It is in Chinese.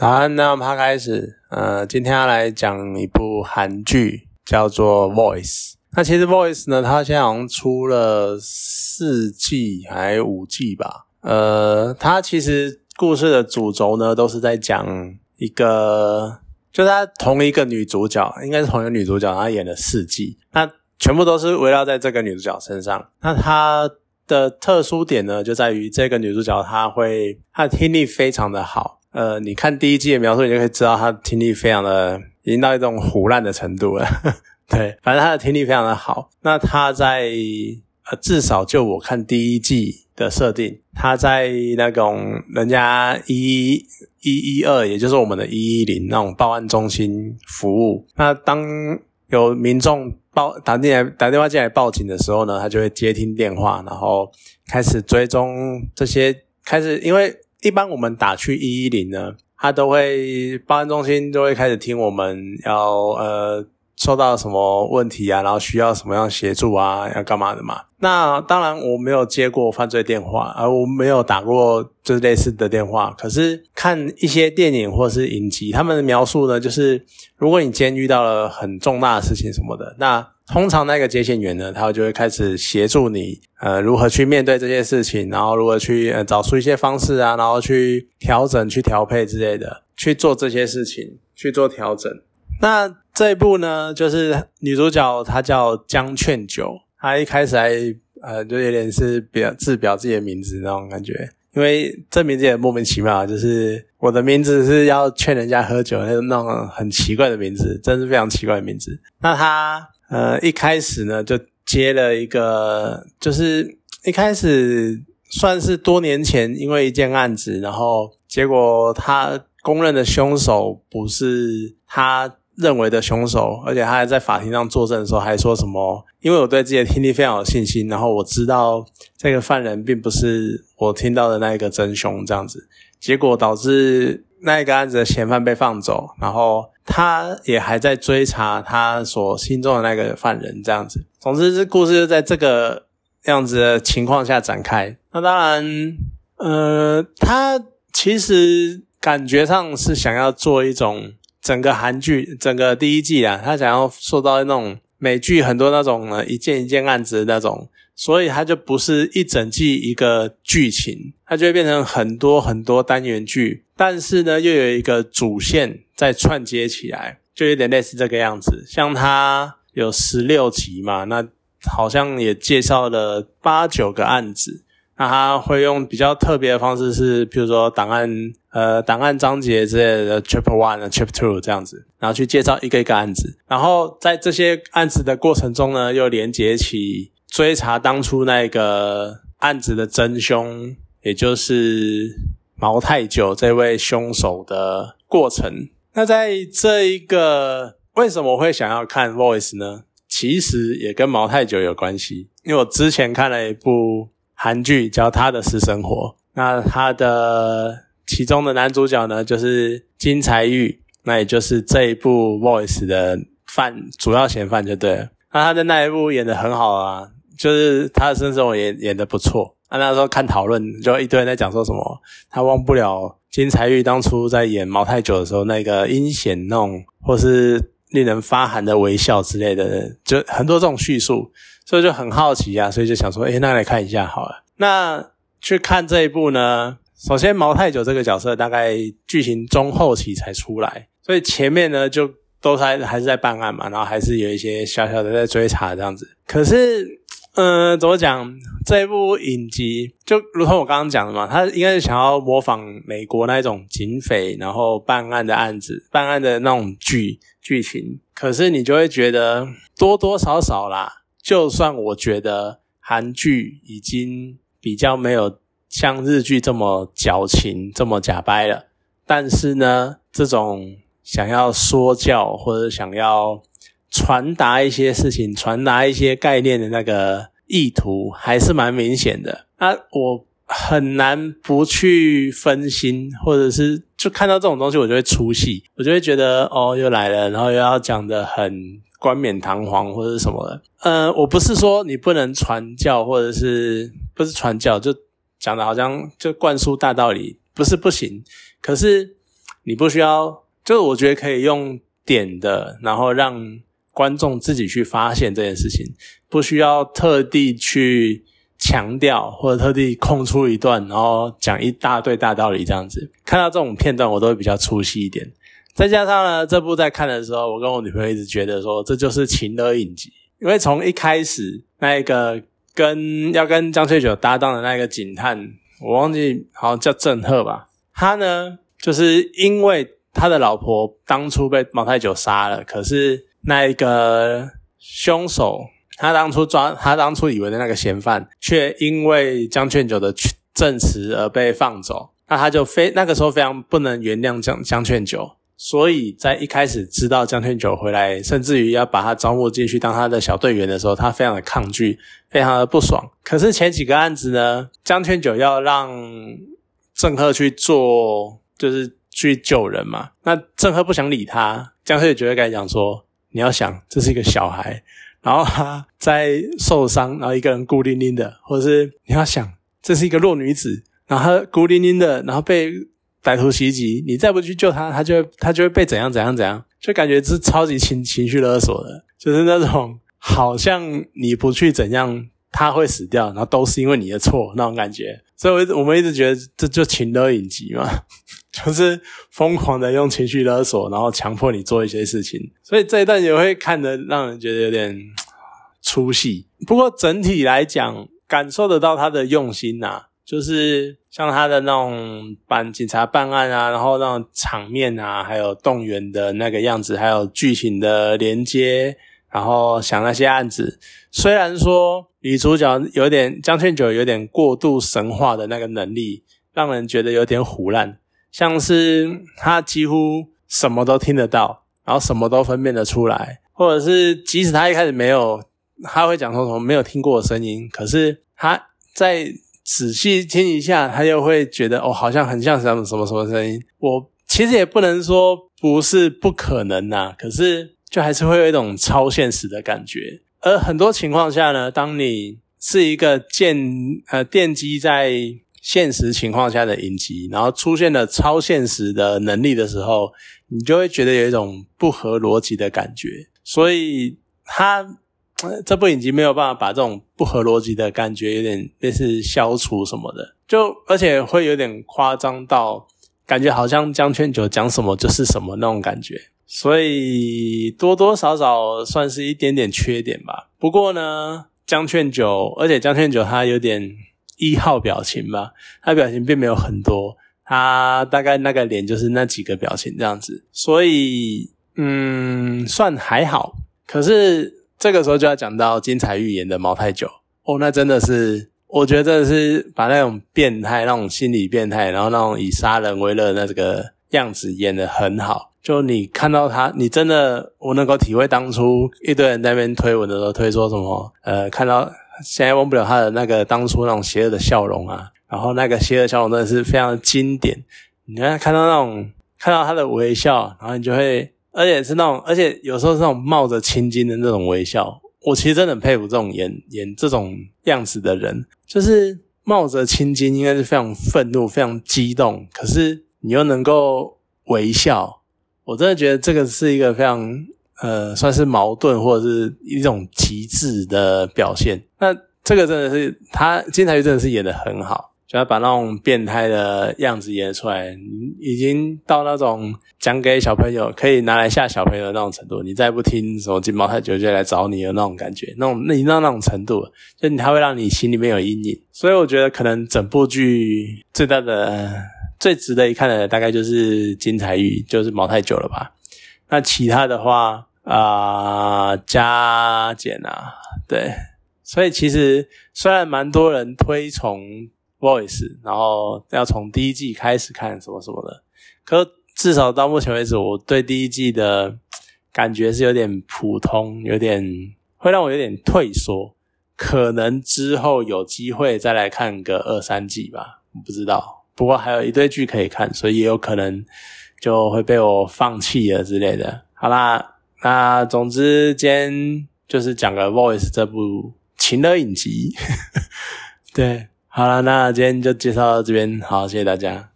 好，那我们开始。呃，今天要来讲一部韩剧，叫做《Voice》。那其实《Voice》呢，它现在好像出了四季还五季吧。呃，它其实故事的主轴呢，都是在讲一个，就是它同一个女主角，应该是同一个女主角，她演了四季，那全部都是围绕在这个女主角身上。那她的特殊点呢，就在于这个女主角她会，她的听力非常的好。呃，你看第一季的描述，你就可以知道他听力非常的，已经到一种胡烂的程度了。对，反正他的听力非常的好。那他在呃，至少就我看第一季的设定，他在那种人家一一一二，也就是我们的一一零那种报案中心服务。那当有民众报打进来打电话进来报警的时候呢，他就会接听电话，然后开始追踪这些，开始因为。一般我们打去一一零呢，他都会报案中心都会开始听我们要呃受到什么问题啊，然后需要什么样协助啊，要干嘛的嘛。那当然我没有接过犯罪电话，而我没有打过就是类似的电话。可是看一些电影或是影集，他们的描述呢，就是如果你今天遇到了很重大的事情什么的，那。通常那个接线员呢，他就会开始协助你，呃，如何去面对这些事情，然后如何去呃找出一些方式啊，然后去调整、去调配之类的，去做这些事情，去做调整。那这一部呢，就是女主角她叫江劝九，她一开始还呃就有点是表自表自己的名字那种感觉，因为这名字也莫名其妙，就是我的名字是要劝人家喝酒那种那种很奇怪的名字，真是非常奇怪的名字。那她。呃，一开始呢，就接了一个，就是一开始算是多年前，因为一件案子，然后结果他公认的凶手不是他认为的凶手，而且他还在法庭上作证的时候还说什么，因为我对自己的听力非常有信心，然后我知道这个犯人并不是我听到的那一个真凶，这样子，结果导致那一个案子的嫌犯被放走，然后。他也还在追查他所心中的那个犯人，这样子。总之，这故事就在这个样子的情况下展开。那当然，呃，他其实感觉上是想要做一种 整个韩剧，整个第一季啊，他想要塑造那种美剧很多那种呢一件一件案子的那种，所以他就不是一整季一个剧情，它就会变成很多很多单元剧。但是呢，又有一个主线在串接起来，就有点类似这个样子。像它有十六集嘛，那好像也介绍了八九个案子。那他会用比较特别的方式，是比如说档案呃档案章节之类的 c h a p e r One、Chapter Two 这样子，然后去介绍一个一个案子。然后在这些案子的过程中呢，又连接起追查当初那个案子的真凶，也就是。毛太久这位凶手的过程，那在这一个为什么会想要看 Voice 呢？其实也跟毛太久有关系，因为我之前看了一部韩剧叫《他的私生活》，那他的其中的男主角呢就是金财玉，那也就是这一部 Voice 的犯主要嫌犯就对了。那他在那一部演的很好啊，就是他的身生活也演的不错。啊，那时候看讨论，就一堆人在讲说什么，他忘不了金财玉当初在演毛太久的时候那个阴险弄，或是令人发寒的微笑之类的，就很多这种叙述，所以就很好奇啊，所以就想说，诶那来看一下好了。那去看这一部呢，首先毛太久这个角色大概剧情中后期才出来，所以前面呢就都还还是在办案嘛，然后还是有一些小小的在追查这样子，可是。嗯，怎么讲？这一部影集就如同我刚刚讲的嘛，他应该是想要模仿美国那一种警匪，然后办案的案子、办案的那种剧剧情。可是你就会觉得多多少少啦，就算我觉得韩剧已经比较没有像日剧这么矫情、这么假掰了，但是呢，这种想要说教或者想要。传达一些事情，传达一些概念的那个意图还是蛮明显的。啊，我很难不去分心，或者是就看到这种东西，我就会出戏，我就会觉得哦，又来了，然后又要讲的很冠冕堂皇或者什么的。呃，我不是说你不能传教，或者是不是传教，就讲的好像就灌输大道理，不是不行。可是你不需要，就是我觉得可以用点的，然后让观众自己去发现这件事情，不需要特地去强调或者特地空出一段，然后讲一大堆大道理这样子。看到这种片段，我都会比较出戏一点。再加上呢，这部在看的时候，我跟我女朋友一直觉得说，这就是情的影集，因为从一开始那一个跟要跟张翠九搭档的那个警探，我忘记好像叫郑赫吧，他呢就是因为他的老婆当初被茅太久杀了，可是那一个凶手，他当初抓他当初以为的那个嫌犯，却因为江劝九的证词而被放走，那他就非那个时候非常不能原谅江江劝九。所以在一开始知道江天九回来，甚至于要把他招募进去当他的小队员的时候，他非常的抗拒，非常的不爽。可是前几个案子呢，江天九要让郑赫去做，就是去救人嘛。那郑赫不想理他，江天九就会跟他讲说：“你要想，这是一个小孩，然后他在受伤，然后一个人孤零零的，或者是你要想，这是一个弱女子，然后孤零零的，然后被。”歹徒袭击，你再不去救他，他就他就会被怎样怎样怎样，就感觉是超级情情绪勒索的，就是那种好像你不去怎样，他会死掉，然后都是因为你的错那种感觉。所以，我我们一直觉得这就情勒影集嘛，就是疯狂的用情绪勒索，然后强迫你做一些事情。所以这一段也会看得让人觉得有点出戏。不过整体来讲，感受得到他的用心呐。就是像他的那种办警察办案啊，然后那种场面啊，还有动员的那个样子，还有剧情的连接，然后想那些案子。虽然说女主角有点江劝九有点过度神话的那个能力，让人觉得有点胡烂，像是他几乎什么都听得到，然后什么都分辨得出来，或者是即使他一开始没有，他会讲说什么没有听过的声音，可是他在。仔细听一下，他又会觉得哦，好像很像什么什么什么声音。我其实也不能说不是不可能呐，可是就还是会有一种超现实的感觉。而很多情况下呢，当你是一个建呃奠基在现实情况下的影集，然后出现了超现实的能力的时候，你就会觉得有一种不合逻辑的感觉。所以它。这部影集没有办法把这种不合逻辑的感觉有点类似消除什么的，就而且会有点夸张到感觉好像江劝九讲什么就是什么那种感觉，所以多多少少算是一点点缺点吧。不过呢，江劝九，而且江劝九他有点一号表情吧，他表情并没有很多，他大概那个脸就是那几个表情这样子，所以嗯，算还好。可是。这个时候就要讲到金彩玉演的毛太久哦，那真的是，我觉得是把那种变态、那种心理变态，然后那种以杀人为乐的这个样子演得很好。就你看到他，你真的我能够体会当初一堆人在那边推文的时候推说什么，呃，看到现在忘不了他的那个当初那种邪恶的笑容啊，然后那个邪恶笑容真的是非常的经典。你看看到那种看到他的微笑，然后你就会。而且是那种，而且有时候是那种冒着青筋的那种微笑，我其实真的很佩服这种演演这种样子的人，就是冒着青筋，应该是非常愤怒、非常激动，可是你又能够微笑，我真的觉得这个是一个非常呃，算是矛盾或者是一种极致的表现。那这个真的是他金台玉真的是演的很好。就要把那种变态的样子演出来，已经到那种讲给小朋友可以拿来吓小朋友的那种程度。你再不听什么金毛太久就来找你的那种感觉，那种那已经到那种程度，就它会让你心里面有阴影。所以我觉得可能整部剧最大的、最值得一看的，大概就是金彩玉，就是毛太久了吧。那其他的话啊，加减啊，对。所以其实虽然蛮多人推崇。Voice，然后要从第一季开始看什么什么的，可至少到目前为止，我对第一季的感觉是有点普通，有点会让我有点退缩。可能之后有机会再来看个二三季吧，不知道。不过还有一堆剧可以看，所以也有可能就会被我放弃了之类的。好啦，那总之今天就是讲个 Voice 这部情的影集，对。好了，那今天就介绍到这边，好，谢谢大家。